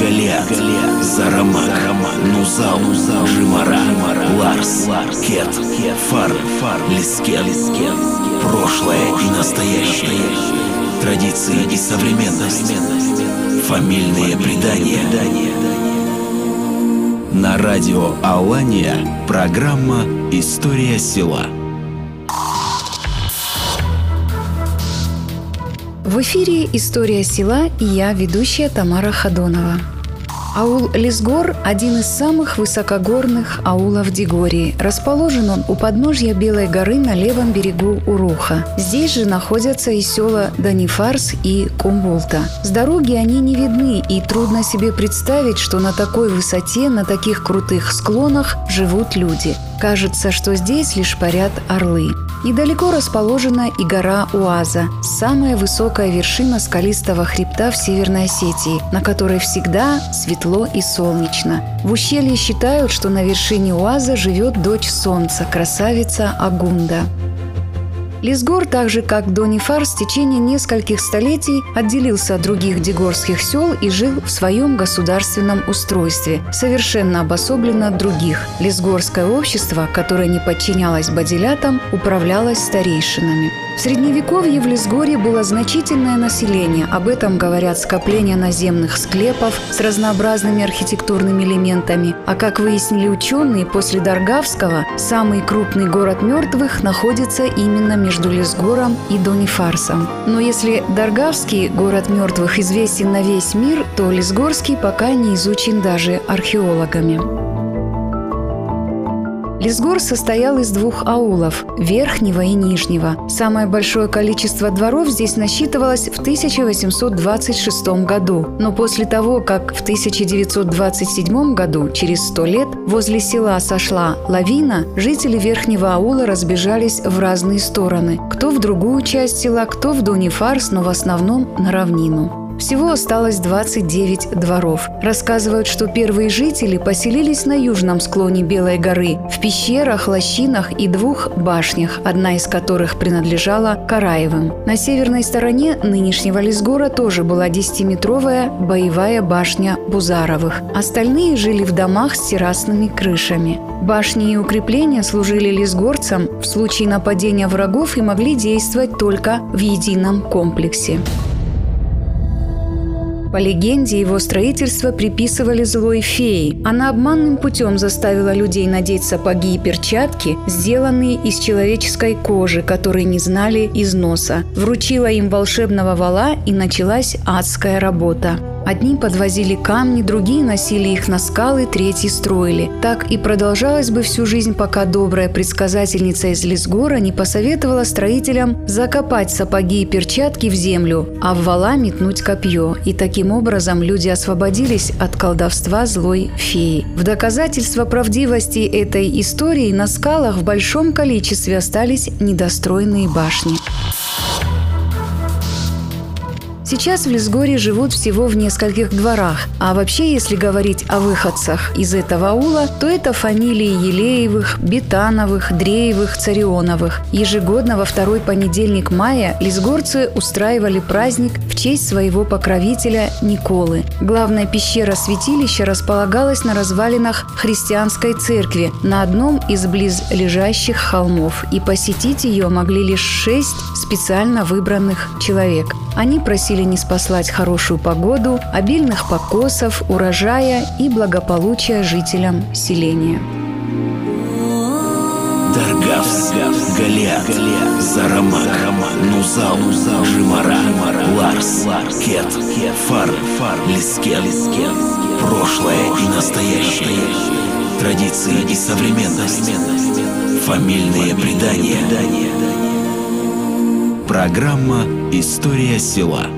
Галиат, Зарамак, Нузал, Жимара, Ларс, Кет, Фар, Лискен. Прошлое и настоящее. Традиции и современность. Фамильные предания. На радио Алания программа «История села». В эфире «История села» и я, ведущая Тамара Хадонова. Аул Лисгор – один из самых высокогорных аулов Дигории. Расположен он у подножья Белой горы на левом берегу Уруха. Здесь же находятся и села Данифарс и Кумбулта. С дороги они не видны, и трудно себе представить, что на такой высоте, на таких крутых склонах живут люди. Кажется, что здесь лишь парят орлы. Недалеко расположена и гора Уаза, самая высокая вершина скалистого хребта в Северной Осетии, на которой всегда светло и солнечно. В ущелье считают, что на вершине Уаза живет дочь солнца, красавица Агунда. Лисгор, так же как Донифар, в течение нескольких столетий отделился от других дегорских сел и жил в своем государственном устройстве, совершенно обособленно от других. Лисгорское общество, которое не подчинялось бадилятам, управлялось старейшинами. В Средневековье в Лесгоре было значительное население. Об этом говорят скопления наземных склепов с разнообразными архитектурными элементами. А как выяснили ученые, после Даргавского самый крупный город мертвых находится именно между Лесгором и Донифарсом. Но если Даргавский город мертвых известен на весь мир, то Лесгорский пока не изучен даже археологами. Лесгор состоял из двух аулов – Верхнего и Нижнего. Самое большое количество дворов здесь насчитывалось в 1826 году. Но после того, как в 1927 году, через сто лет, возле села сошла лавина, жители Верхнего аула разбежались в разные стороны. Кто в другую часть села, кто в Донифарс, но в основном на равнину. Всего осталось 29 дворов. Рассказывают, что первые жители поселились на южном склоне Белой горы, в пещерах, лощинах и двух башнях, одна из которых принадлежала Караевым. На северной стороне нынешнего Лесгора тоже была 10-метровая боевая башня Бузаровых. Остальные жили в домах с террасными крышами. Башни и укрепления служили лесгорцам в случае нападения врагов и могли действовать только в едином комплексе. По легенде, его строительство приписывали злой фее. Она обманным путем заставила людей надеть сапоги и перчатки, сделанные из человеческой кожи, которые не знали износа. Вручила им волшебного вала, и началась адская работа. Одни подвозили камни, другие носили их на скалы, третьи строили. Так и продолжалось бы всю жизнь, пока добрая предсказательница из Лесгора не посоветовала строителям закопать сапоги и перчатки в землю, а в вала метнуть копье. И таким образом люди освободились от колдовства злой феи. В доказательство правдивости этой истории на скалах в большом количестве остались недостроенные башни. Сейчас в Лесгоре живут всего в нескольких дворах. А вообще, если говорить о выходцах из этого аула, то это фамилии Елеевых, Бетановых, Дреевых, Царионовых. Ежегодно во второй понедельник мая лесгорцы устраивали праздник в честь своего покровителя Николы. Главная пещера святилища располагалась на развалинах христианской церкви на одном из близлежащих холмов, и посетить ее могли лишь шесть специально выбранных человек. Они просили не спаслать хорошую погоду, обильных покосов, урожая и благополучия жителям селения. Даргавс, Галиат, Зарамак, Нузал, Жимара, Ларс, Кет, Фар, Лискен. Прошлое и настоящее. Традиции и современность. Фамильные предания. Программа «История села».